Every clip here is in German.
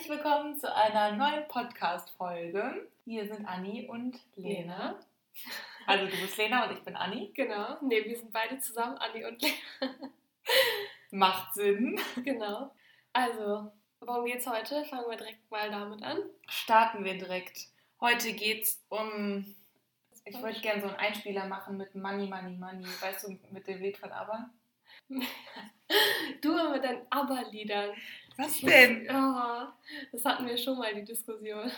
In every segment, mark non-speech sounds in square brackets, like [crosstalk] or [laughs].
Herzlich willkommen zu einer neuen Podcast-Folge. Hier sind Anni und Lena. Also du bist Lena und ich bin Anni. Genau. Ne, wir sind beide zusammen, Anni und Lena. Macht Sinn. Genau. Also, worum geht's heute? Fangen wir direkt mal damit an. Starten wir direkt. Heute geht's um. Ich wollte gerne so einen Einspieler machen mit Money, Money, Money. Weißt du, mit dem Lied von ABBA? [laughs] Du immer mit deinen ABBA-Liedern. Was denn? [laughs] Oh, das hatten wir schon mal, die Diskussion.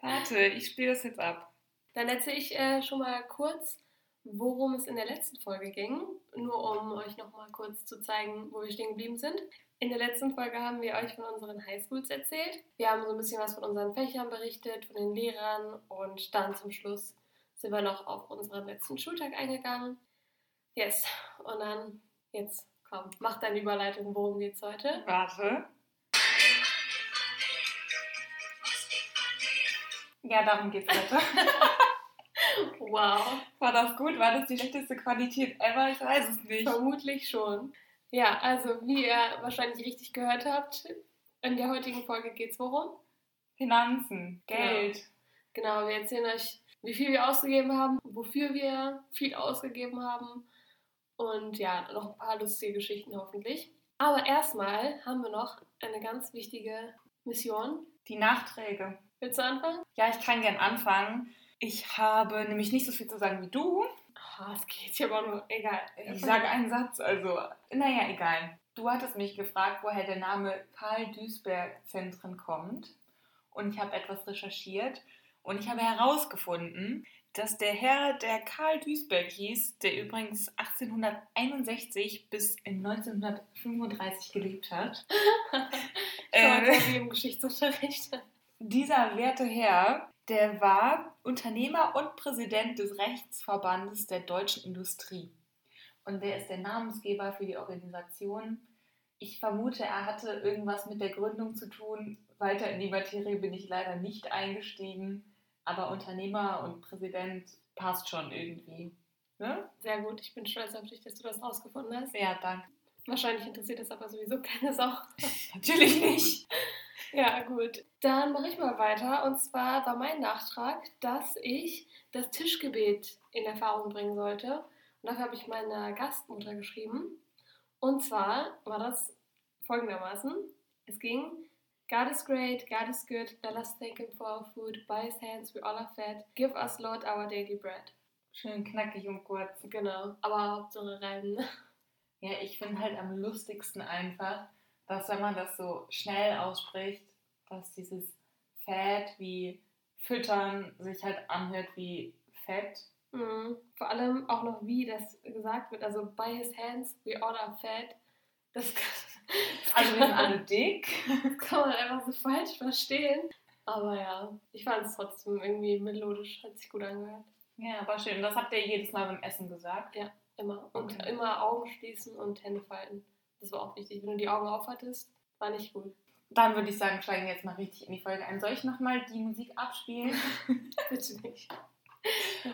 Warte, ich spiele das jetzt ab. Dann erzähle ich äh, schon mal kurz, worum es in der letzten Folge ging. Nur um euch noch mal kurz zu zeigen, wo wir stehen geblieben sind. In der letzten Folge haben wir euch von unseren Highschools erzählt. Wir haben so ein bisschen was von unseren Fächern berichtet, von den Lehrern und dann zum Schluss sind wir noch auf unseren letzten Schultag eingegangen. Yes, und dann jetzt komm, mach deine Überleitung, worum geht's heute? Warte. Ja, darum geht's heute. [laughs] Wow, War das gut? War das die schlechteste Qualität ever? Ich weiß es nicht. vermutlich schon. Ja, also wie ihr wahrscheinlich richtig gehört habt, in der heutigen Folge geht's worum? Finanzen, Geld. Genau, wir erzählen euch, wie viel wir ausgegeben haben, wofür wir viel ausgegeben haben und ja, noch ein paar lustige Geschichten hoffentlich. Aber erstmal haben wir noch eine ganz wichtige Mission. Die Nachträge. Willst du anfangen? Ja, ich kann gern anfangen. Ich habe nämlich nicht so viel zu sagen wie du. Oh, es geht hier aber nur. Egal. Ich sage einen Satz, also, naja, egal. Du hattest mich gefragt, woher der Name Karl Duisberg Zentren kommt. Und ich habe etwas recherchiert und ich habe herausgefunden, dass der Herr, der Karl Duisberg hieß, der übrigens 1861 bis 1935 gelebt hat, [laughs] Äh, äh, im Geschichtsunterricht. Dieser werte Herr, der war Unternehmer und Präsident des Rechtsverbandes der deutschen Industrie. Und der ist der Namensgeber für die Organisation. Ich vermute, er hatte irgendwas mit der Gründung zu tun. Weiter in die Materie bin ich leider nicht eingestiegen. Aber Unternehmer und Präsident passt schon irgendwie. Ne? Sehr gut, ich bin stolz auf dich, dass du das rausgefunden hast. Ja, danke. Wahrscheinlich interessiert das aber sowieso keine Sau. [laughs] Natürlich nicht. Ja, gut. Dann mache ich mal weiter. Und zwar war mein Nachtrag, dass ich das Tischgebet in Erfahrung bringen sollte. Und dafür habe ich meiner Gastmutter geschrieben. Und zwar war das folgendermaßen. Es ging, God is great, God is good, let us thank him for our food, by his hands we all are fed, give us Lord our daily bread. Schön knackig und kurz. Genau, aber Hauptsache reimen. Ja, ich finde halt am lustigsten einfach, dass wenn man das so schnell ausspricht, dass dieses Fett wie füttern sich halt anhört wie Fett. Mhm. Vor allem auch noch, wie das gesagt wird. Also, by his hands we are fed. Das kann, [laughs] Also wir sind alle [laughs] dick. das kann man einfach so falsch verstehen. Aber ja, ich fand es trotzdem irgendwie melodisch, hat sich gut angehört. Ja, aber schön. Das habt ihr jedes Mal beim Essen gesagt. Immer. Und Okay. immer Augen schließen und Hände falten. Das war auch wichtig. Wenn du die Augen aufhattest, war nicht gut. Dann würde ich sagen, steigen wir jetzt mal richtig in die Folge ein. Soll ich nochmal die Musik abspielen? [laughs] Bitte nicht.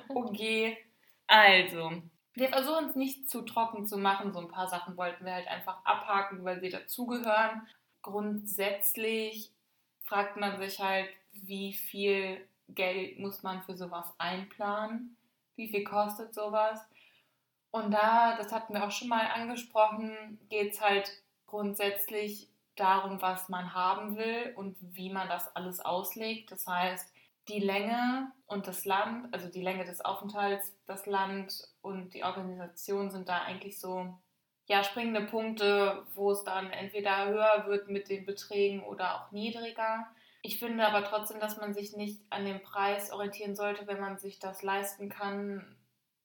Okay. Also, wir versuchen es nicht zu trocken zu machen. So ein paar Sachen wollten wir halt einfach abhaken, weil sie dazugehören. Grundsätzlich fragt man sich halt, wie viel Geld muss man für sowas einplanen? Wie viel kostet sowas? Und da, das hatten wir auch schon mal angesprochen, geht es halt grundsätzlich darum, was man haben will und wie man das alles auslegt. Das heißt, die Länge und das Land, also die Länge des Aufenthalts, das Land und die Organisation sind da eigentlich so ja, springende Punkte, wo es dann entweder höher wird mit den Beträgen oder auch niedriger. Ich finde aber trotzdem, dass man sich nicht an dem Preis orientieren sollte, wenn man sich das leisten kann,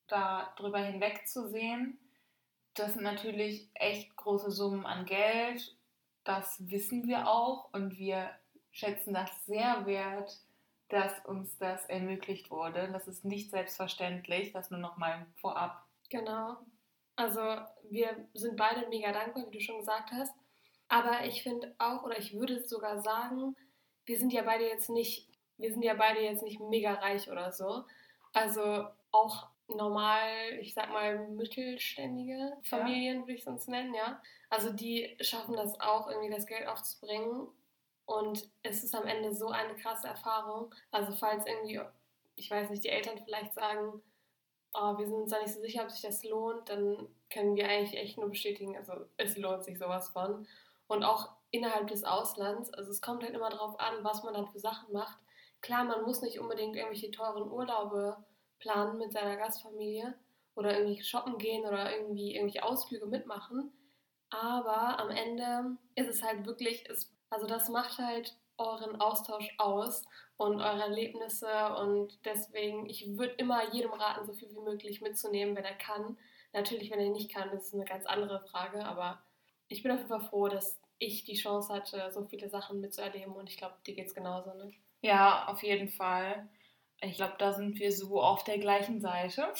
da drüber hinwegzusehen. Das sind natürlich echt große Summen an Geld. Das wissen wir auch und wir schätzen das sehr wert, dass uns das ermöglicht wurde. Das ist nicht selbstverständlich, das nur noch mal vorab. Genau. Also wir sind beide mega dankbar, wie du schon gesagt hast. Aber ich finde auch, oder ich würde sogar sagen, wir sind ja beide jetzt nicht, wir sind ja beide jetzt nicht mega reich oder so. Also auch normal, ich sag mal, mittelständige Familien würde ich sonst nennen, ja. Also die schaffen das auch, irgendwie das Geld aufzubringen. Und es ist am Ende so eine krasse Erfahrung. Also falls irgendwie, ich weiß nicht, die Eltern vielleicht sagen, oh, wir sind uns da nicht so sicher, ob sich das lohnt, dann können wir eigentlich echt nur bestätigen, also es lohnt sich sowas von. Und auch innerhalb des Auslands, also es kommt halt immer darauf an, was man dann für Sachen macht. Klar, man muss nicht unbedingt irgendwelche teuren Urlaube planen mit seiner Gastfamilie oder irgendwie shoppen gehen oder irgendwie irgendwelche Ausflüge mitmachen. Aber am Ende ist es halt wirklich, also das macht halt euren Austausch aus und eure Erlebnisse und deswegen, ich würde immer jedem raten, so viel wie möglich mitzunehmen, wenn er kann. Natürlich, wenn er nicht kann, das ist eine ganz andere Frage, aber ich bin auf jeden Fall froh, dass ich die Chance hatte, so viele Sachen mitzuerleben und ich glaube, dir geht es genauso, ne? Ja, auf jeden Fall. Ich glaube, da sind wir so auf der gleichen Seite.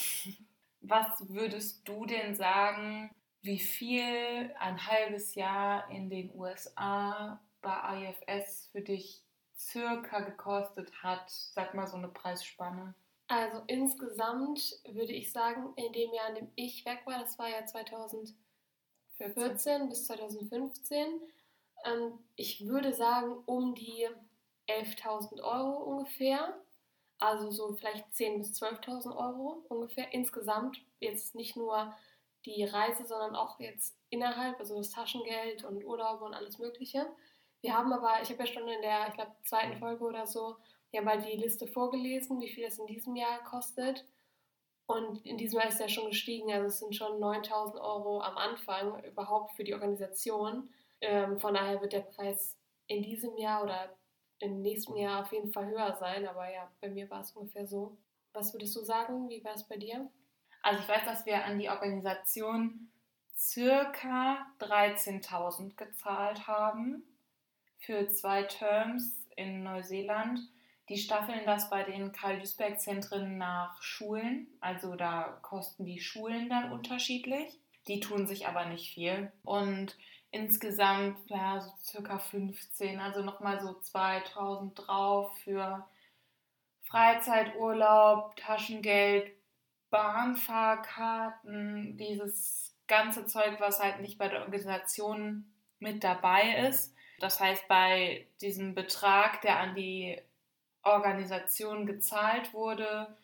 Was würdest du denn sagen, wie viel ein halbes Jahr in den USA bei IFS für dich circa gekostet hat? Sag mal so eine Preisspanne. Also insgesamt würde ich sagen, in dem Jahr, in dem ich weg war, das war ja 2014 14. bis 2015, ähm, ich würde sagen um die 11.000 Euro ungefähr. Also so vielleicht 10.000 bis 12.000 Euro ungefähr insgesamt. Jetzt nicht nur die Reise, sondern auch jetzt innerhalb, also das Taschengeld und Urlaube und alles Mögliche. Wir haben aber, ich habe ja schon in der, ich glaube, zweiten Folge oder so, ja mal die Liste vorgelesen, wie viel das in diesem Jahr kostet. Und in diesem Jahr ist ja schon gestiegen, also es sind schon 9000 Euro am Anfang überhaupt für die Organisation. Ähm, von daher wird der Preis in diesem Jahr oder im nächsten Jahr auf jeden Fall höher sein, aber ja, bei mir war es ungefähr so. Was würdest du sagen? Wie war es bei dir? Also ich weiß, dass wir an die Organisation circa 13.000 gezahlt haben für zwei Terms in Neuseeland. Die staffeln das bei den Karl-Duisberg-Zentren nach Schulen. Also da kosten die Schulen dann unterschiedlich. Die tun sich aber nicht viel. Und insgesamt ja, so circa 15, also nochmal so 2000 drauf für Freizeiturlaub, Taschengeld, Bahnfahrkarten, dieses ganze Zeug, was halt nicht bei der Organisation mit dabei ist. Das heißt, bei diesem Betrag, der an die Organisation gezahlt wurde,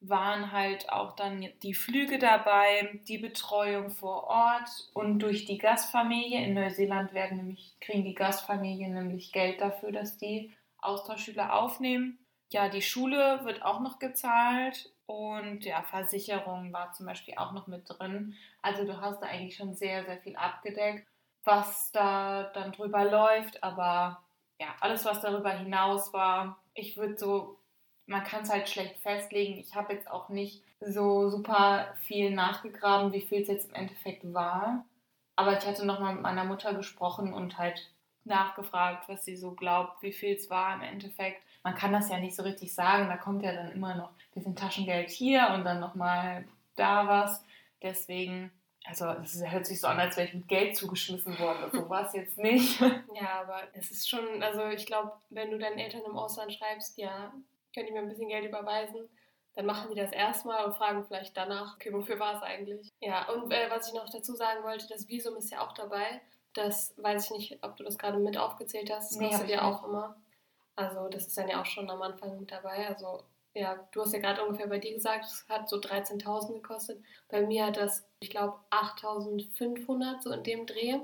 waren halt auch dann die Flüge dabei, die Betreuung vor Ort und durch die Gastfamilie. In Neuseeland werden nämlich, kriegen die Gastfamilien nämlich Geld dafür, dass die Austauschschüler aufnehmen. Ja, die Schule wird auch noch gezahlt und ja, Versicherung war zum Beispiel auch noch mit drin. Also du hast da eigentlich schon sehr, sehr viel abgedeckt, was da dann drüber läuft. Aber ja, alles, was darüber hinaus war, ich würde so man kann es halt schlecht festlegen. Ich habe jetzt auch nicht so super viel nachgegraben, wie viel es jetzt im Endeffekt war. Aber ich hatte nochmal mit meiner Mutter gesprochen und halt nachgefragt, was sie so glaubt, wie viel es war im Endeffekt. Man kann das ja nicht so richtig sagen. Da kommt ja dann immer noch ein bisschen Taschengeld hier und dann nochmal da was. Deswegen, also es hört sich so an, als wäre ich mit Geld zugeschmissen worden. So war es jetzt nicht. [laughs] Ja, aber es ist schon, also ich glaube, wenn du deinen Eltern im Ausland schreibst, ja, könnt ihr mir ein bisschen Geld überweisen? Dann machen die das erstmal und fragen vielleicht danach, okay, wofür war es eigentlich? Ja, und äh, was ich noch dazu sagen wollte, das Visum ist ja auch dabei. Das weiß ich nicht, ob du das gerade mit aufgezählt hast. Das nee, kostet ja auch immer. Also das ist dann ja auch schon am Anfang mit dabei. Also ja, du hast ja gerade ungefähr bei dir gesagt, es hat so 13.000 gekostet. Bei mir hat das, ich glaube, 8.500 so in dem Dreh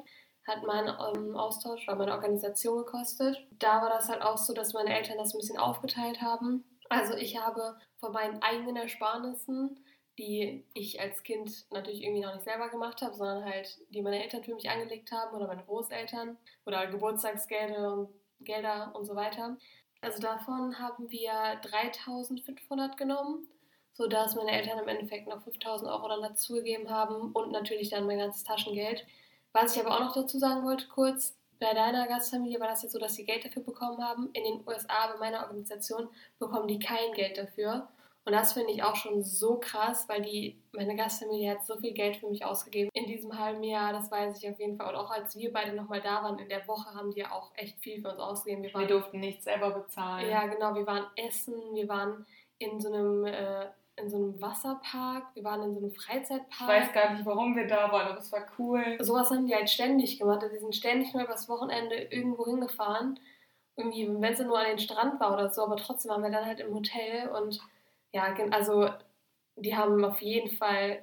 hat mein ähm, Austausch oder meine Organisation gekostet. Da war das halt auch so, dass meine Eltern das ein bisschen aufgeteilt haben. Also ich habe von meinen eigenen Ersparnissen, die ich als Kind natürlich irgendwie noch nicht selber gemacht habe, sondern halt die meine Eltern für mich angelegt haben oder meine Großeltern oder Geburtstagsgelder und Gelder und so weiter. Also davon haben wir 3500 genommen, sodass meine Eltern im Endeffekt noch 5000 Euro dann dazugegeben haben und natürlich dann mein ganzes Taschengeld. Was ich aber auch noch dazu sagen wollte, kurz, bei deiner Gastfamilie war das jetzt so, dass sie Geld dafür bekommen haben. In den USA, bei meiner Organisation, bekommen die kein Geld dafür. Und das finde ich auch schon so krass, weil die, meine Gastfamilie hat so viel Geld für mich ausgegeben in diesem halben Jahr, das weiß ich auf jeden Fall. Und auch als wir beide nochmal da waren in der Woche, haben die ja auch echt viel für uns ausgegeben. Wir, waren, wir durften nichts selber bezahlen. Ja, genau. Wir waren essen, wir waren in so einem äh, in so einem Wasserpark, wir waren in so einem Freizeitpark. Ich weiß gar nicht, warum wir da waren, aber es war cool. Sowas haben die halt ständig gemacht. Die sind ständig mal übers Wochenende irgendwo hingefahren. irgendwie, wenn es nur an den Strand war oder so, aber trotzdem waren wir dann halt im Hotel und ja, also die haben auf jeden Fall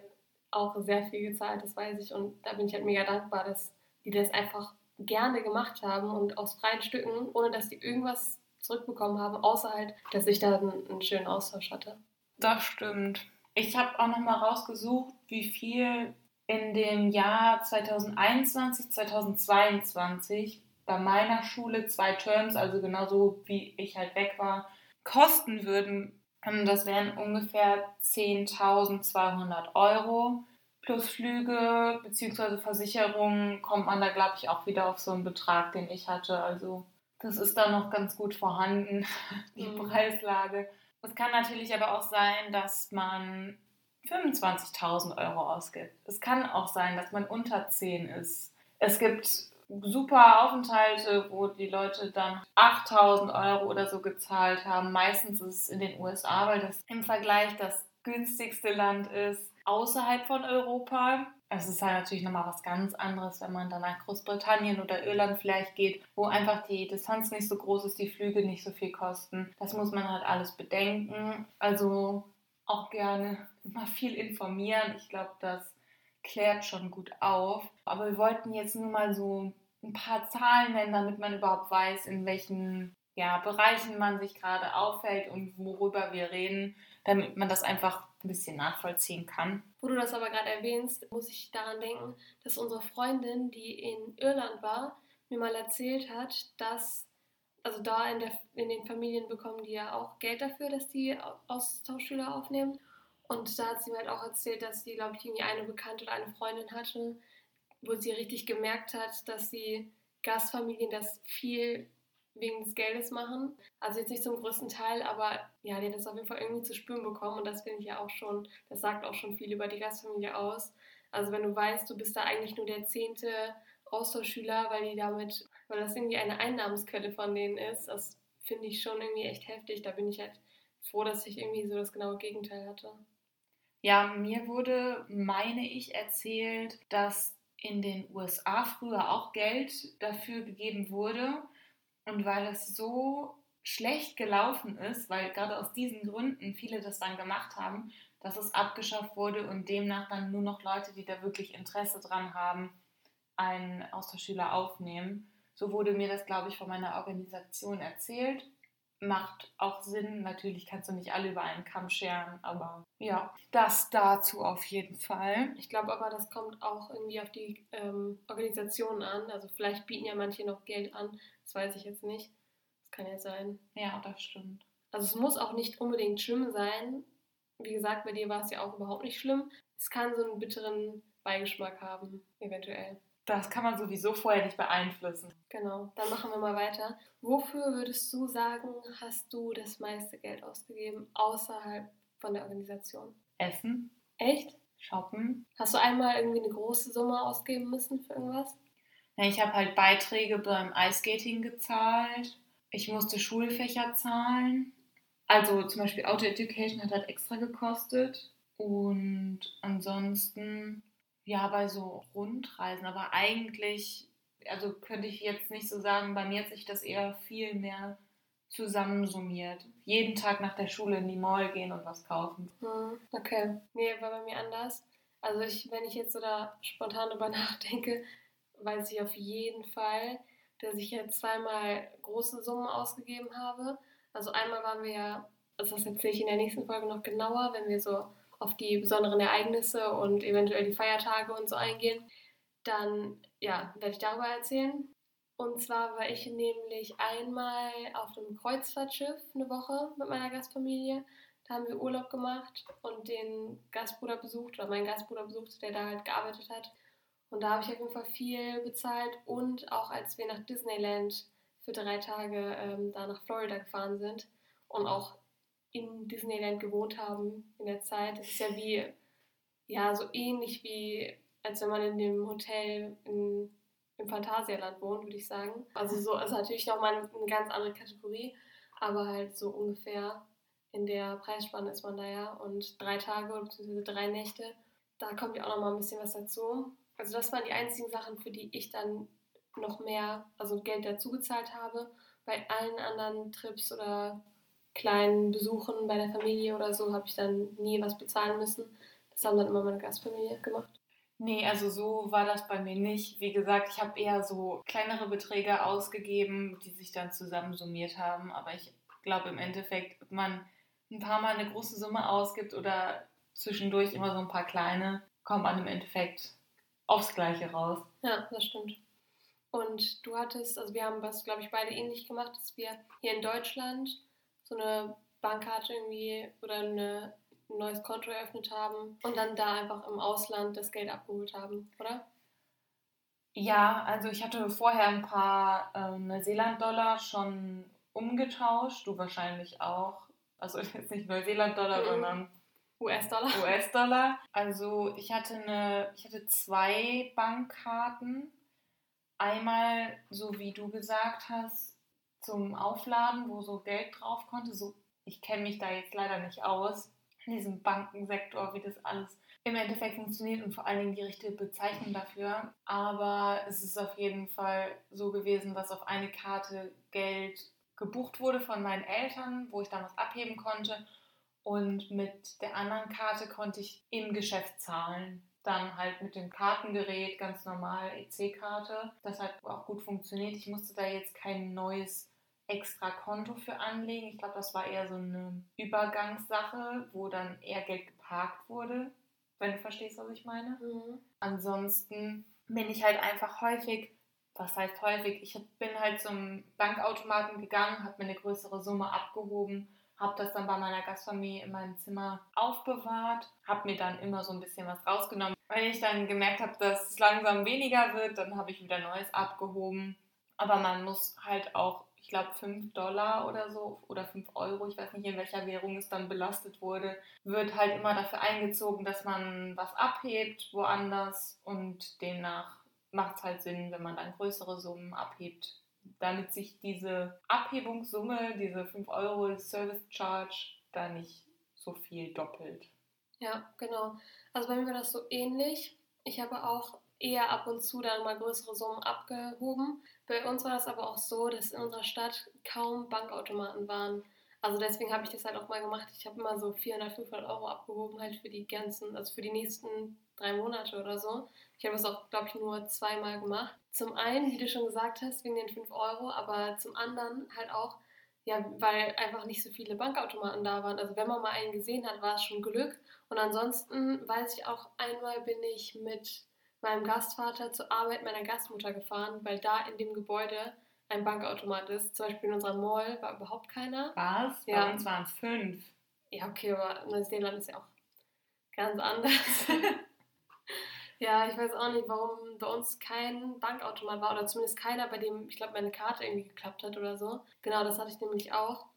auch sehr viel gezahlt, das weiß ich. Und da bin ich halt mega dankbar, dass die das einfach gerne gemacht haben und aus freien Stücken, ohne dass die irgendwas zurückbekommen haben, außer halt, dass ich da einen, einen schönen Austausch hatte. Das stimmt. Ich habe auch nochmal rausgesucht, wie viel in dem Jahr 2021, 2022 bei meiner Schule zwei Terms, also genauso wie ich halt weg war, kosten würden. Das wären ungefähr 10.200 Euro. Plus Flüge bzw. Versicherungen kommt man da, glaube ich, auch wieder auf so einen Betrag, den ich hatte. Also das ist da noch ganz gut vorhanden, [laughs] die mhm. Preislage. Es kann natürlich aber auch sein, dass man 25.000 Euro ausgibt. Es kann auch sein, dass man unter 10 ist. Es gibt super Aufenthalte, wo die Leute dann 8000 Euro oder so gezahlt haben. Meistens ist es in den USA, weil das im Vergleich das günstigste Land ist außerhalb von Europa. Es ist halt natürlich nochmal was ganz anderes, wenn man dann nach Großbritannien oder Irland vielleicht geht, wo einfach die Distanz nicht so groß ist, die Flüge nicht so viel kosten. Das muss man halt alles bedenken. Also auch gerne immer viel informieren. Ich glaube, das klärt schon gut auf. Aber wir wollten jetzt nur mal so ein paar Zahlen nennen, damit man überhaupt weiß, in welchen ja, Bereichen man sich gerade aufhält und worüber wir reden, damit man das einfach ein bisschen nachvollziehen kann. Wo du das aber gerade erwähnst, muss ich daran denken, dass unsere Freundin, die in Irland war, mir mal erzählt hat, dass, also da in, der, in den Familien bekommen die ja auch Geld dafür, dass die Austauschschüler aufnehmen. Und da hat sie mir halt auch erzählt, dass sie, glaube ich, irgendwie eine Bekannte oder eine Freundin hatte, wo sie richtig gemerkt hat, dass die Gastfamilien das viel wegen des Geldes machen. Also jetzt nicht zum größten Teil, aber ja, die hat das auf jeden Fall irgendwie zu spüren bekommen und das finde ich ja auch schon, das sagt auch schon viel über die Gastfamilie aus. Also wenn du weißt, du bist da eigentlich nur der zehnte Austauschschüler, weil die damit, weil das irgendwie eine Einnahmensquelle von denen ist, das finde ich schon irgendwie echt heftig. Da bin ich halt froh, dass ich irgendwie so das genaue Gegenteil hatte. Ja, mir wurde, meine ich, erzählt, dass in den USA früher auch Geld dafür gegeben wurde. Und weil das so schlecht gelaufen ist, weil gerade aus diesen Gründen viele das dann gemacht haben, dass es abgeschafft wurde und demnach dann nur noch Leute, die da wirklich Interesse dran haben, einen Austauschschüler aufnehmen. So wurde mir das, glaube ich, von meiner Organisation erzählt macht auch Sinn. Natürlich kannst du nicht alle über einen Kamm scheren, aber ja, das dazu auf jeden Fall. Ich glaube aber, das kommt auch irgendwie auf die ähm, Organisationen an. Also vielleicht bieten ja manche noch Geld an, das weiß ich jetzt nicht. Das kann ja sein. Ja, das stimmt. Also es muss auch nicht unbedingt schlimm sein. Wie gesagt, bei dir war es ja auch überhaupt nicht schlimm. Es kann so einen bitteren Beigeschmack haben, eventuell. Das kann man sowieso vorher nicht beeinflussen. Genau, dann machen wir mal weiter. Wofür würdest du sagen, hast du das meiste Geld ausgegeben außerhalb von der Organisation? Essen. Echt? Shoppen. Hast du einmal irgendwie eine große Summe ausgeben müssen für irgendwas? Ich habe halt Beiträge beim Eiskating gezahlt. Ich musste Schulfächer zahlen. Also zum Beispiel Auto Education hat halt extra gekostet. Und ansonsten ja, bei so Rundreisen, aber eigentlich, also könnte ich jetzt nicht so sagen, bei mir hat sich das eher viel mehr zusammensummiert. Jeden Tag nach der Schule in die Mall gehen und was kaufen. Hm, okay. Nee, war bei mir anders. Also ich, wenn ich jetzt so da spontan drüber [laughs] nachdenke, weiß ich auf jeden Fall, dass ich jetzt zweimal große Summen ausgegeben habe. Also einmal waren wir ja, also das erzähle ich in der nächsten Folge noch genauer, wenn wir so auf die besonderen Ereignisse und eventuell die Feiertage und so eingehen, dann ja, werde ich darüber erzählen. Und zwar war ich nämlich einmal auf einem Kreuzfahrtschiff eine Woche mit meiner Gastfamilie. Da haben wir Urlaub gemacht und den Gastbruder besucht oder meinen Gastbruder besucht, der da halt gearbeitet hat. Und da habe ich auf jeden Fall viel bezahlt und auch als wir nach Disneyland für drei Tage ähm, da nach Florida gefahren sind und auch in Disneyland gewohnt haben in der Zeit. Das ist ja wie, ja, so ähnlich wie, als wenn man in dem Hotel in, im Phantasialand wohnt, würde ich sagen. Also so, also natürlich nochmal eine, eine ganz andere Kategorie, aber halt so ungefähr in der Preisspanne ist man da ja. Und drei Tage bzw. drei Nächte, da kommt ja auch nochmal ein bisschen was dazu. Also das waren die einzigen Sachen, für die ich dann noch mehr, also Geld dazu gezahlt habe. bei allen anderen Trips oder kleinen Besuchen bei der Familie oder so habe ich dann nie was bezahlen müssen. Das haben dann immer meine Gastfamilie gemacht. Nee, also so war das bei mir nicht. Wie gesagt, ich habe eher so kleinere Beträge ausgegeben, die sich dann zusammensummiert haben. Aber ich glaube im Endeffekt, ob man ein paar Mal eine große Summe ausgibt oder zwischendurch immer so ein paar kleine, kommt man im Endeffekt aufs Gleiche raus. Ja, das stimmt. Und du hattest, also wir haben was, glaube ich, beide ähnlich gemacht, dass wir hier in Deutschland so eine Bankkarte irgendwie oder eine, ein neues Konto eröffnet haben und dann da einfach im Ausland das Geld abgeholt haben, oder? Ja, also ich hatte vorher ein paar äh, Neuseeland-Dollar schon umgetauscht, du wahrscheinlich auch. Also [laughs] jetzt nicht Neuseeland-Dollar, mhm. sondern US-Dollar. US-Dollar. [laughs] Also ich hatte eine, ich hatte zwei Bankkarten. Einmal, so wie du gesagt hast, zum Aufladen, wo so Geld drauf konnte. So, ich kenne mich da jetzt leider nicht aus in diesem Bankensektor, wie das alles im Endeffekt funktioniert und vor allen Dingen die richtige Bezeichnung dafür. Aber es ist auf jeden Fall so gewesen, dass auf eine Karte Geld gebucht wurde von meinen Eltern, wo ich dann was abheben konnte. Und mit der anderen Karte konnte ich im Geschäft zahlen. Dann halt mit dem Kartengerät, ganz normal EC-Karte. Das hat auch gut funktioniert. Ich musste da jetzt kein neues extra Konto für anlegen. Ich glaube, das war eher so eine Übergangssache, wo dann eher Geld geparkt wurde, wenn du verstehst, was ich meine. Mhm. Ansonsten bin ich halt einfach häufig, was heißt häufig, ich bin halt zum Bankautomaten gegangen, habe mir eine größere Summe abgehoben habe das dann bei meiner Gastfamilie in meinem Zimmer aufbewahrt, habe mir dann immer so ein bisschen was rausgenommen. Wenn ich dann gemerkt habe, dass es langsam weniger wird, dann habe ich wieder Neues abgehoben. Aber man muss halt auch, ich glaube, 5 Dollar oder so oder 5 Euro, ich weiß nicht, in welcher Währung es dann belastet wurde, wird halt immer dafür eingezogen, dass man was abhebt woanders und demnach macht es halt Sinn, wenn man dann größere Summen abhebt, damit sich diese Abhebungssumme, diese 5 Euro Service Charge, da nicht so viel doppelt. Ja, genau. Also bei mir war das so ähnlich. Ich habe auch eher ab und zu dann mal größere Summen abgehoben. Bei uns war das aber auch so, dass in unserer Stadt kaum Bankautomaten waren. Also deswegen habe ich das halt auch mal gemacht. Ich habe immer so 400, 500 Euro abgehoben, halt für die ganzen, also für die nächsten drei Monate oder so. Ich habe es auch, glaube ich, nur zweimal gemacht. Zum einen, wie du schon gesagt hast, wegen den 5 Euro, aber zum anderen halt auch, ja, weil einfach nicht so viele Bankautomaten da waren. Also wenn man mal einen gesehen hat, war es schon Glück. Und ansonsten weiß ich auch, einmal bin ich mit meinem Gastvater zur Arbeit meiner Gastmutter gefahren, weil da in dem Gebäude ein Bankautomat ist. Zum Beispiel in unserer Mall war überhaupt keiner. Was? Ja. Bei uns waren es fünf. Ja, okay, aber Neuseeland ist ja auch ganz anders. [laughs] Ja, ich weiß auch nicht, warum bei uns kein Bankautomat war oder zumindest keiner, bei dem, ich glaube, meine Karte irgendwie geklappt hat oder so. Genau, das hatte ich nämlich auch.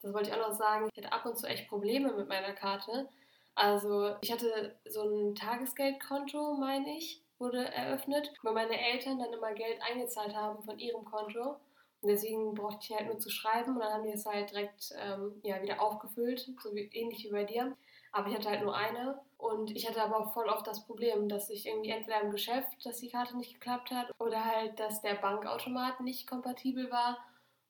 Das wollte ich auch noch sagen. Ich hatte ab und zu echt Probleme mit meiner Karte. Also ich hatte so ein Tagesgeldkonto, meine ich, wurde eröffnet, wo meine Eltern dann immer Geld eingezahlt haben von ihrem Konto. Und deswegen brauchte ich halt nur zu schreiben und dann haben die es halt direkt ähm, ja, wieder aufgefüllt, so wie, ähnlich wie bei dir. Aber ich hatte halt nur eine. Und ich hatte aber auch voll oft das Problem, dass ich irgendwie entweder im Geschäft, dass die Karte nicht geklappt hat, oder halt, dass der Bankautomat nicht kompatibel war.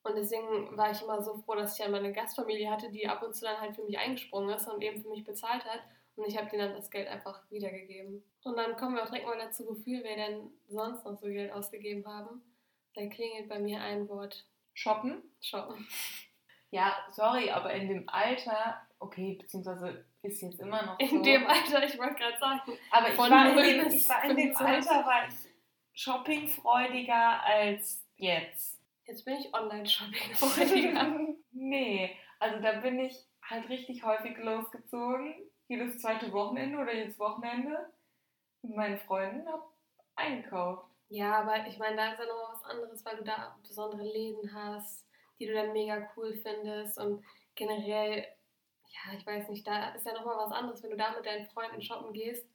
Und deswegen war ich immer so froh, dass ich ja meine Gastfamilie hatte, die ab und zu dann halt für mich eingesprungen ist und eben für mich bezahlt hat. Und ich habe denen dann das Geld einfach wiedergegeben. Und dann kommen wir auch direkt mal dazu, wofür wir denn sonst noch so Geld ausgegeben haben. Dann klingelt bei mir ein Wort. Shoppen? Shoppen. [laughs] Ja, sorry, aber in dem Alter, okay, beziehungsweise ist jetzt immer noch so. In dem Alter, ich wollte gerade sagen. Aber ich war, in dem, ich war in dem Alter, war ich shoppingfreudiger als jetzt. Jetzt bin ich Online-Shopping-freudiger. [laughs] nee, also da bin ich halt richtig häufig losgezogen. Jedes zweite Wochenende oder jedes Wochenende mit meinen Freunden habe eingekauft. Ja, aber ich meine, da ist ja nochmal was anderes, weil du da besondere Läden hast, die du dann mega cool findest und generell ja, ich weiß nicht, da ist ja nochmal was anderes, wenn du da mit deinen Freunden shoppen gehst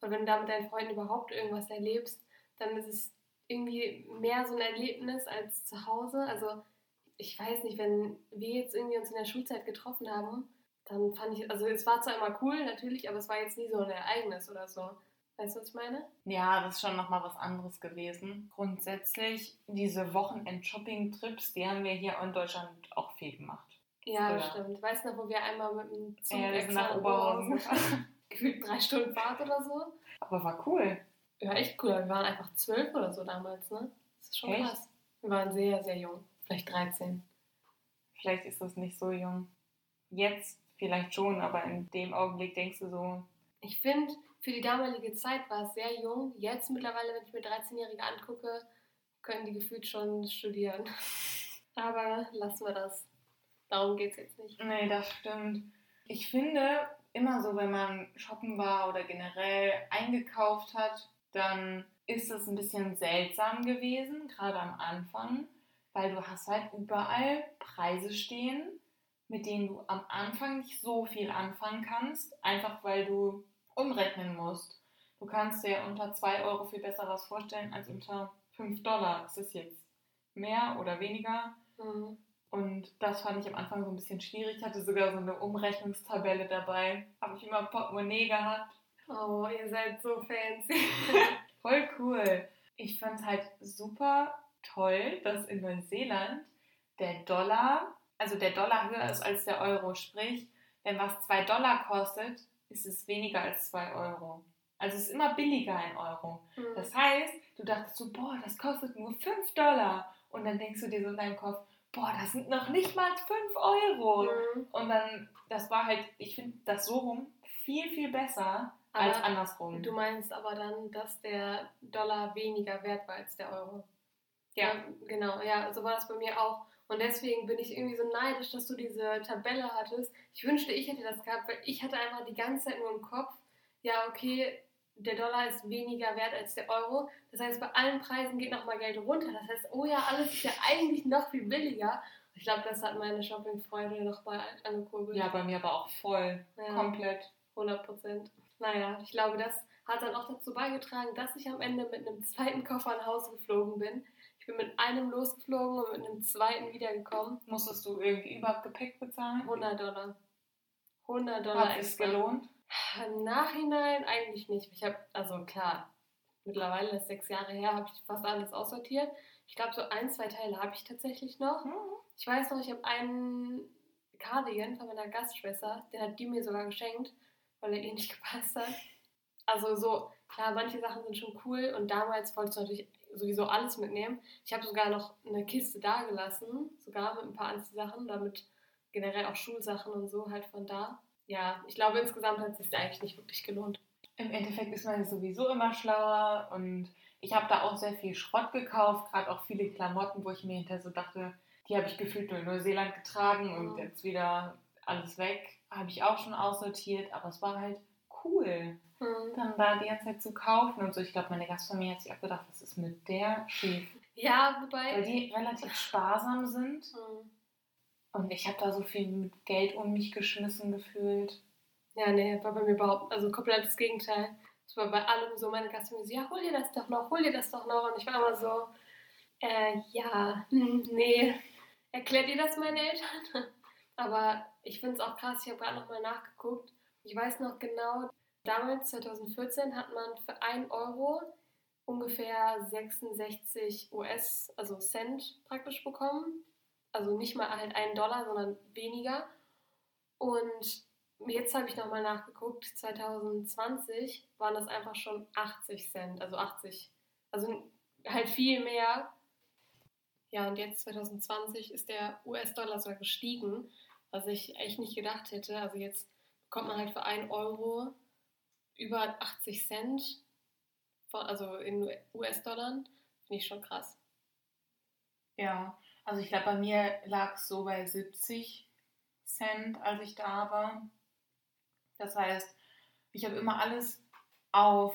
und wenn du da mit deinen Freunden überhaupt irgendwas erlebst, dann ist es irgendwie mehr so ein Erlebnis als zu Hause. Also ich weiß nicht, wenn wir jetzt irgendwie uns in der Schulzeit getroffen haben, dann fand ich, also es war zwar immer cool natürlich, aber es war jetzt nie so ein Ereignis oder so. Weißt du, was ich meine? Ja, das ist schon nochmal was anderes gewesen. Grundsätzlich, diese Wochenend-Shopping-Trips, die haben wir hier in Deutschland auch viel gemacht. Ja, Früher. stimmt. Weißt du noch, wo wir einmal mit dem Zug Ja, extra nach Oberhausen [laughs] gefahren. Gefühlt drei Stunden Fahrt oder so. Aber war cool. Ja, echt cool. Wir waren einfach zwölf oder so damals, ne? Das ist schon Echt? krass. Wir waren sehr, sehr jung. Vielleicht 13. Vielleicht ist das nicht so jung. Jetzt vielleicht schon, aber in dem Augenblick denkst du so, Ich finde, für die damalige Zeit war es sehr jung. Jetzt mittlerweile, wenn ich mir 13-Jährige angucke, können die gefühlt schon studieren. [laughs] Aber lassen wir das. Darum geht es jetzt nicht. Nee, das stimmt. Ich finde, immer so, wenn man shoppen war oder generell eingekauft hat, dann ist es ein bisschen seltsam gewesen, gerade am Anfang, weil du hast halt überall Preise stehen, mit denen du am Anfang nicht so viel anfangen kannst, einfach weil du umrechnen musst. Du kannst dir unter 2 Euro viel besser was vorstellen als unter 5 Dollar. Ist es jetzt mehr oder weniger? Mhm. Und das fand ich am Anfang so ein bisschen schwierig. Ich hatte sogar so eine Umrechnungstabelle dabei. Habe ich immer Portemonnaie gehabt. Oh, ihr seid so fancy. [laughs] Voll cool. Ich fand es halt super toll, dass in Neuseeland der Dollar, also der Dollar höher ist als der Euro. Sprich, wenn was 2 Dollar kostet, ist es weniger als 2 Euro. Also es ist immer billiger ein Euro. Mhm. Das heißt, du dachtest so, boah, das kostet nur 5 Dollar. Und dann denkst du dir so in deinem Kopf, boah, das sind noch nicht mal 5 Euro. Mhm. Und dann, das war halt, ich finde das so rum viel, viel besser als Aber andersrum. Du meinst aber dann, dass der Dollar weniger wert war als der Euro. Ja. genau, ja, so war das bei mir auch. Und deswegen bin ich irgendwie so neidisch, dass du diese Tabelle hattest. Ich wünschte, ich hätte das gehabt, weil ich hatte einfach die ganze Zeit nur im Kopf, ja, okay, der Dollar ist weniger wert als der Euro. Das heißt, bei allen Preisen geht nochmal Geld runter. Das heißt, oh ja, alles ist ja eigentlich noch viel billiger. Ich glaube, das hat meine Shoppingfreude nochmal angekurbelt. ja, bei mir aber auch voll. Ja. Komplett. 100 Prozent. Naja, ich glaube, das hat dann auch dazu beigetragen, dass ich am Ende mit einem zweiten Koffer nach Hause geflogen bin. Ich bin mit einem losgeflogen und mit einem zweiten wiedergekommen. Musstest du irgendwie überhaupt Gepäck bezahlen? 100 Dollar. 100 Dollar Hat es gelohnt? Im Nachhinein eigentlich nicht. Ich habe, also klar, mittlerweile ist sechs Jahre her, habe ich fast alles aussortiert. Ich glaube, so ein, zwei Teile habe ich tatsächlich noch. Ich weiß noch, ich habe einen Cardigan von meiner Gastschwester, den hat die mir sogar geschenkt, weil er ihr nicht [laughs] gepasst hat. Also so, klar, manche Sachen sind schon cool und damals wolltest du natürlich sowieso alles mitnehmen. Ich habe sogar noch eine Kiste da gelassen, sogar mit ein paar Anziehsachen, damit generell auch Schulsachen und so halt von da. Ja, ich glaube insgesamt hat es sich eigentlich nicht wirklich gelohnt. Im Endeffekt ist man sowieso immer schlauer und ich habe da auch sehr viel Schrott gekauft, gerade auch viele Klamotten, wo ich mir hinterher so dachte, die habe ich gefühlt nur in Neuseeland getragen und Mhm. jetzt wieder alles weg. Habe ich auch schon aussortiert, aber es war halt cool, Hm. dann da die ganze Zeit zu kaufen und so. Ich glaube, meine Gastfamilie hat sich auch gedacht, was ist mit der schief? Ja, Weil wobei. die relativ sparsam sind Hm. und ich habe da so viel mit Geld um mich geschmissen gefühlt. Ja, nee, war bei mir überhaupt, also komplett das Gegenteil. Es war bei allem so, meine Gastfamilie so, ja, hol dir das doch noch, hol dir das doch noch. Und ich war immer so, äh, ja, hm, nee, erklärt ihr das meinen Eltern? [laughs] Aber ich finde es auch krass, ich habe gerade nochmal nachgeguckt. Ich weiß noch genau, damals, 2014, hat man für 1 Euro ungefähr 66 US, also Cent praktisch bekommen. Also nicht mal halt einen Dollar, sondern weniger. Und jetzt habe ich nochmal nachgeguckt, 2020 waren das einfach schon 80 Cent, also 80, also halt viel mehr. Ja, und jetzt 2020 ist der US-Dollar sogar gestiegen, was ich echt nicht gedacht hätte. Also jetzt bekommt man halt für 1 Euro über 80 Cent, von, also in US-Dollar. Finde ich schon krass. Ja, also ich glaube, bei mir lag es so bei 70 Cent, als ich da war. Das heißt, ich habe immer alles auf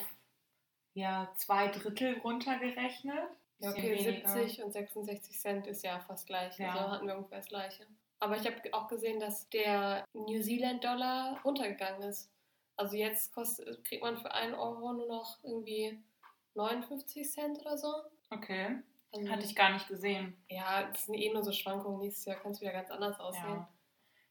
ja, zwei Drittel runtergerechnet. Ja, okay, weniger. 70 und 66 Cent ist ja fast gleich. Ja. Also hatten wir ungefähr das gleiche. Aber ich habe auch gesehen, dass der New Zealand Dollar runtergegangen ist. Also jetzt kostet, kriegt man für 1 Euro nur noch irgendwie 59 Cent oder so. Okay. Also, Hatte ich gar nicht gesehen. Ja, das sind eh nur so Schwankungen. Nächstes Jahr kann es wieder ganz anders aussehen. Ja.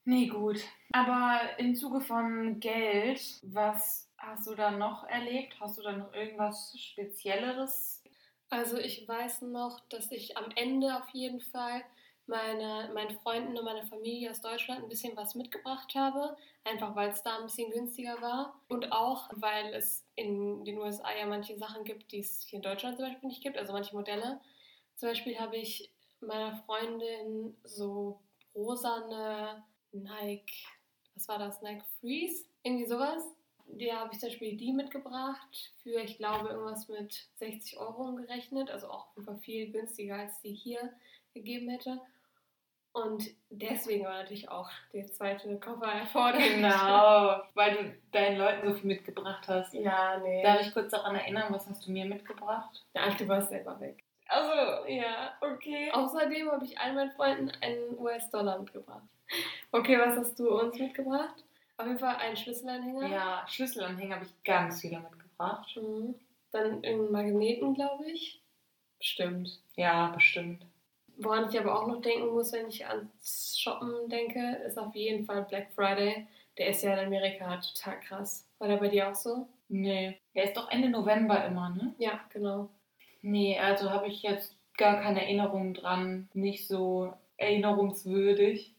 Nee, gut. Aber im Zuge von Geld, was hast du da noch erlebt? Hast du da noch irgendwas Spezielleres? Also ich weiß noch, dass ich am Ende auf jeden Fall meine, meinen Freunden und meiner Familie aus Deutschland ein bisschen was mitgebracht habe. Einfach weil es da ein bisschen günstiger war. Und auch, weil es in den USA ja manche Sachen gibt, die es hier in Deutschland zum Beispiel nicht gibt. Also manche Modelle. Zum Beispiel habe ich meiner Freundin so rosane Nike, was war das? Nike Freeze? Irgendwie sowas. Die habe ich zum Beispiel die mitgebracht für, ich glaube, irgendwas mit 60 Euro umgerechnet. Also auch über viel günstiger, als die hier gegeben hätte. Und deswegen war natürlich auch der zweite Koffer erforderlich. Genau, weil du deinen Leuten so viel mitgebracht hast. Ja, nee. Darf ich kurz daran erinnern, was hast du mir mitgebracht? Ja, du warst selber weg. Also, ja, okay. Außerdem habe ich all meinen Freunden einen US-Dollar mitgebracht. Okay, was hast du uns mitgebracht? Auf jeden Fall einen Schlüsselanhänger. Ja, Schlüsselanhänger habe ich ganz viele mitgebracht. Mhm. Dann einen Magneten, glaube ich. Bestimmt. Ja, bestimmt. Woran ich aber auch noch denken muss, wenn ich ans Shoppen denke, ist auf jeden Fall Black Friday. Der ist ja in Amerika total krass. War der bei dir auch so? Nee. Der ist doch Ende November immer, ne? Ja, genau. Nee, also habe ich jetzt gar keine Erinnerung dran. Nicht so erinnerungswürdig.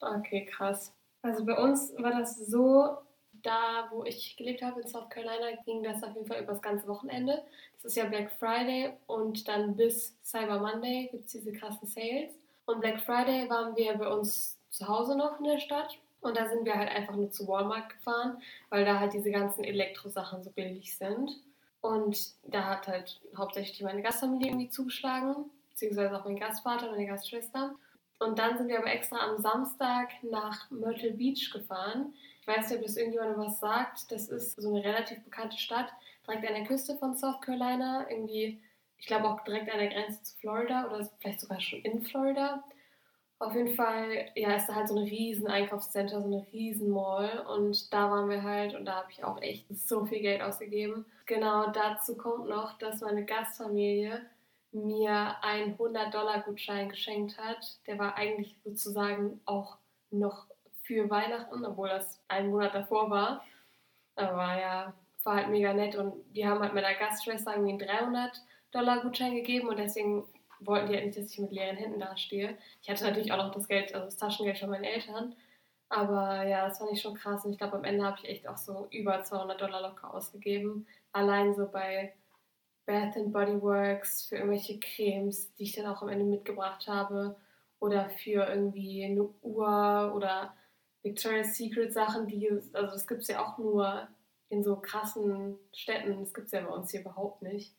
Okay, krass. Also bei uns war das so, da wo ich gelebt habe in South Carolina, ging das auf jeden Fall über das ganze Wochenende. Das ist ja Black Friday und dann bis Cyber Monday gibt es diese krassen Sales. Und Black Friday waren wir bei uns zu Hause noch in der Stadt. Und da sind wir halt einfach nur zu Walmart gefahren, weil da halt diese ganzen Elektrosachen so billig sind. Und da hat halt hauptsächlich meine Gastfamilie irgendwie zugeschlagen, beziehungsweise auch mein Gastvater meine Gastschwester. Und dann sind wir aber extra am Samstag nach Myrtle Beach gefahren. Ich weiß nicht, ob das irgendjemandem was sagt. Das ist so eine relativ bekannte Stadt, direkt an der Küste von South Carolina. Irgendwie, ich glaube auch direkt an der Grenze zu Florida oder vielleicht sogar schon in Florida. Auf jeden Fall, ja, ist da halt so ein riesen Einkaufscenter, so eine riesen Mall und da waren wir halt und da habe ich auch echt so viel Geld ausgegeben. Genau dazu kommt noch, dass meine Gastfamilie mir einen 100-Dollar-Gutschein geschenkt hat. Der war eigentlich sozusagen auch noch für Weihnachten, obwohl das einen Monat davor war. Aber ja, war halt mega nett und die haben halt meiner Gastschwester irgendwie einen 300-Dollar-Gutschein gegeben und deswegen wollten die halt nicht, dass ich mit leeren Händen dastehe. Ich hatte natürlich auch noch das Geld, also das Taschengeld von meinen Eltern. Aber ja, das fand ich schon krass und ich glaube, am Ende habe ich echt auch so über 200 Dollar locker ausgegeben. Allein so bei Bath and Body Works für irgendwelche Cremes, die ich dann auch am Ende mitgebracht habe. Oder für irgendwie eine Uhr oder Victoria's Secret Sachen, die, also das gibt es ja auch nur in so krassen Städten. Das gibt es ja bei uns hier überhaupt nicht.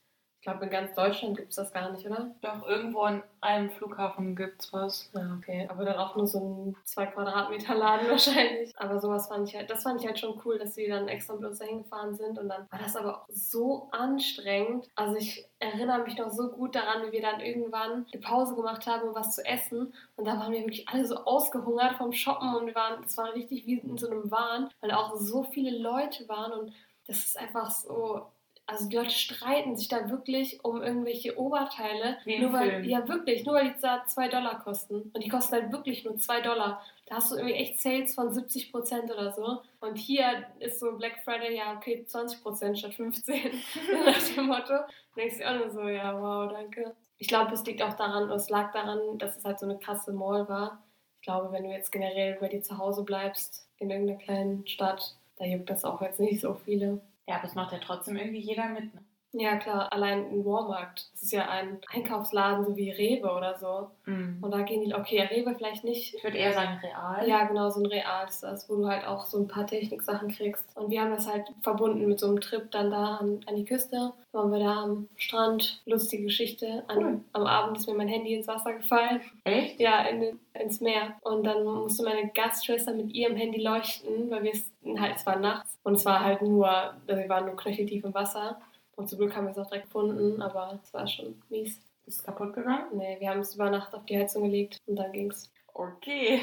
Ich glaube, in ganz Deutschland gibt es das gar nicht, oder? Doch, irgendwo an einem Flughafen gibt es was. Ja, okay. Aber dann auch nur so ein 2 Quadratmeter Laden [laughs] wahrscheinlich. Aber sowas fand ich halt, das fand ich halt schon cool, dass wir dann extra mit uns dahin gefahren sind. Und dann war das aber auch so anstrengend. Also ich erinnere mich noch so gut daran, wie wir dann irgendwann eine Pause gemacht haben, um was zu essen. Und da waren wir wirklich alle so ausgehungert vom Shoppen und wir waren, das war richtig wie in so einem Wahn, weil auch so viele Leute waren und das ist einfach so also die Leute streiten sich da wirklich um irgendwelche Oberteile. Wie nur weil, Film. Ja, wirklich, nur weil die da 2 Dollar kosten. Und die kosten halt wirklich nur 2 Dollar. Da hast du irgendwie echt Sales von 70 Prozent oder so. Und hier ist so Black Friday, ja, okay, 20 Prozent statt 15. [laughs] nach dem Motto. Und denkst du auch nur so, ja, wow, danke. Ich glaube, es liegt auch daran, oder es lag daran, dass es halt so eine krasse Mall war. Ich glaube, wenn du jetzt generell bei dir zu Hause bleibst, in irgendeiner kleinen Stadt, da juckt das auch jetzt nicht so viele. Ja, aber es macht ja trotzdem irgendwie jeder mit. Ne? Ja, klar, allein ein Walmart. Das ist ja ein Einkaufsladen, so wie Rewe oder so. Mhm. Und da gehen die, okay, Rewe vielleicht nicht. Ich würde eher sagen real. Ja, genau, so ein Real ist das, wo du halt auch so ein paar Techniksachen kriegst. Und wir haben das halt verbunden mit so einem Trip dann da an, an die Küste. Waren wir da am Strand. Lustige Geschichte. An, Cool. Am Abend ist mir mein Handy ins Wasser gefallen. Echt? Ja, in, den- ins Meer. Und dann musste meine Gastschwester mit ihrem Handy leuchten, weil wir es halt, es war nachts. Und es war halt nur, also wir waren nur knöcheltief im Wasser. Und zum Glück haben wir es auch direkt gefunden, aber es war schon mies. Ist es kaputt gegangen? Nee, wir haben es über Nacht auf die Heizung gelegt und dann ging's. Okay.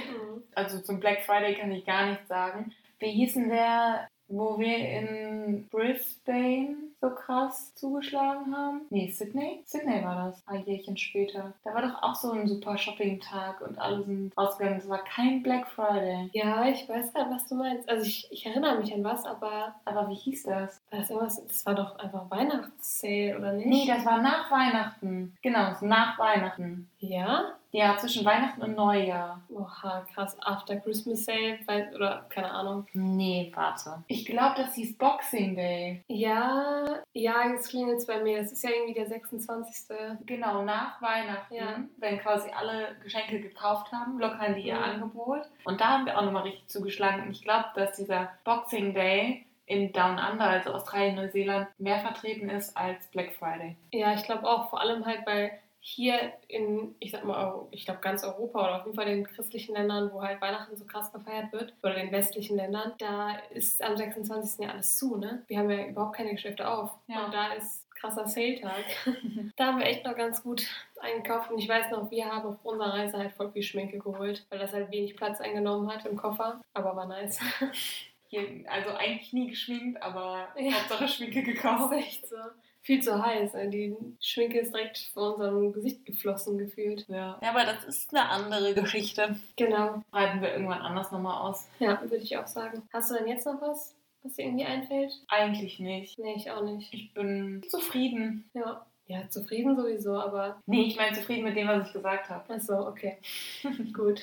Also zum Black Friday kann ich gar nichts sagen. Wie hieß denn der, wo wir in Brisbane so krass zugeschlagen haben. Nee, Sydney? Sydney war das. Ein Jährchen später. Da war doch auch so ein super Shopping-Tag und alle sind rausgegangen. Es war kein Black Friday. Ja, ich weiß gerade, was du meinst. Also ich, ich erinnere mich an was, aber Aber wie hieß das? war das, irgendwas, das war doch einfach Weihnachtssale, oder nicht? Nee, das war nach Weihnachten. Genau, nach Weihnachten. Ja? Ja, zwischen Weihnachten und Neujahr. Oha, krass. After Christmas Sale, weiß, oder keine Ahnung. Nee, warte. Ich glaube, das hieß Boxing Day. Ja, ja, jetzt klingelt es bei mir. Das ist ja irgendwie der 26. Genau, nach Weihnachten, Ja. wenn quasi alle Geschenke gekauft haben, lockern die ihr Mhm. Angebot. Und da haben wir auch nochmal richtig zugeschlagen. Und ich glaube, dass dieser Boxing Day in Down Under, also Australien, Neuseeland, mehr vertreten ist als Black Friday. Ja, ich glaube auch, vor allem halt, weil hier in, ich sag mal, ich glaube ganz Europa oder auf jeden Fall den christlichen Ländern, wo halt Weihnachten so krass gefeiert wird, oder den westlichen Ländern, da ist am 26. ja alles zu, ne? Wir haben ja überhaupt keine Geschäfte auf. Ja. Und da ist krasser Sale-Tag. [laughs] da haben wir echt noch ganz gut eingekauft und ich weiß noch, wir haben auf unserer Reise halt voll viel Schminke geholt, weil das halt wenig Platz eingenommen hat im Koffer, aber war nice. [laughs] Hier, also eigentlich nie geschminkt, aber Ja. Hauptsache Schminke Das gekauft. ist echt so. Viel zu heiß. ey. Die Schminke ist direkt vor unserem Gesicht geflossen gefühlt. Ja. ja, aber das ist eine andere Geschichte. Genau. Breiten wir irgendwann anders nochmal aus. Ja, würde ich auch sagen. Hast du denn jetzt noch was, was dir irgendwie einfällt? Eigentlich nicht. Nee, ich auch nicht. Ich bin zufrieden. Ja. Ja, zufrieden sowieso, aber. Nee, ich meine zufrieden mit dem, was ich gesagt habe. Achso, okay. [laughs] Gut.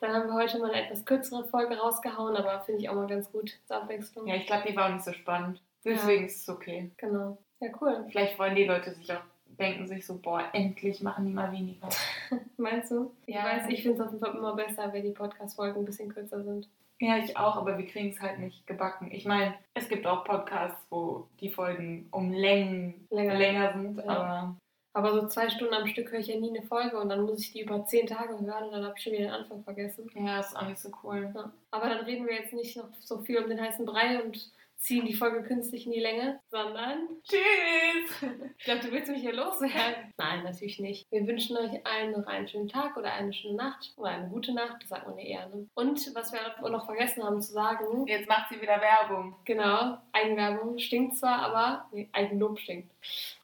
Dann haben wir heute mal eine etwas kürzere Folge rausgehauen, aber finde ich auch mal ganz gut zur Abwechslung. Ja, ich glaube, die war auch nicht so spannend. Deswegen ist es okay. Genau. Ja, cool. Vielleicht wollen die Leute sich auch, denken sich so, boah, endlich machen die mal weniger. [laughs] Meinst du? Ich Ja. weiß, ich finde es auf jeden Fall immer besser, wenn die Podcast-Folgen ein bisschen kürzer sind. Ja, ich auch, aber wir kriegen es halt nicht gebacken. Ich meine, es gibt auch Podcasts, wo die Folgen um Längen Länger. länger, sind, Ja. aber Aber so zwei Stunden am Stück höre ich ja nie eine Folge und dann muss ich die über zehn Tage hören und dann habe ich schon wieder den Anfang vergessen. ja, ist auch nicht so cool. Ja. Aber dann reden wir jetzt nicht noch so viel um den heißen Brei und ziehen die Folge künstlich in die Länge, sondern Tschüss! ich glaube, du willst mich hier loswerden. Nein, natürlich nicht. Wir wünschen euch allen noch einen schönen Tag oder eine schöne Nacht oder eine gute Nacht, das sagt man ja eher. Ne? Und was wir noch vergessen haben zu sagen, Jetzt macht sie wieder Werbung. genau, Eigenwerbung stinkt zwar, aber nee, Eigenlob stinkt.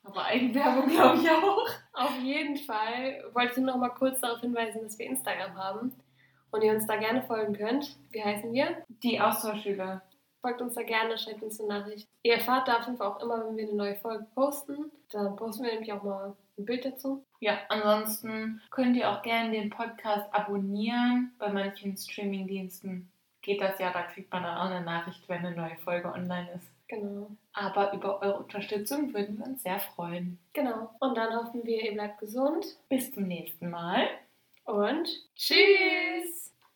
Aber Eigenwerbung glaube ich auch. Auf jeden Fall wollte ich noch mal kurz darauf hinweisen, dass wir Instagram haben und ihr uns da gerne folgen könnt. Wie heißen wir? Die Austauschschüler. Folgt uns da gerne, schreibt uns eine Nachricht. Ihr erfahrt da auf jeden Fall auch immer, wenn wir eine neue Folge posten. Dann posten wir nämlich auch mal ein Bild dazu. Ja, ansonsten könnt ihr auch gerne den Podcast abonnieren. Bei manchen Streamingdiensten geht das ja, da kriegt man dann auch eine Nachricht, wenn eine neue Folge online ist. Genau. Aber über eure Unterstützung würden wir uns sehr freuen. Genau. Und dann hoffen wir, ihr bleibt gesund Bis zum nächsten Mal. und tschüss!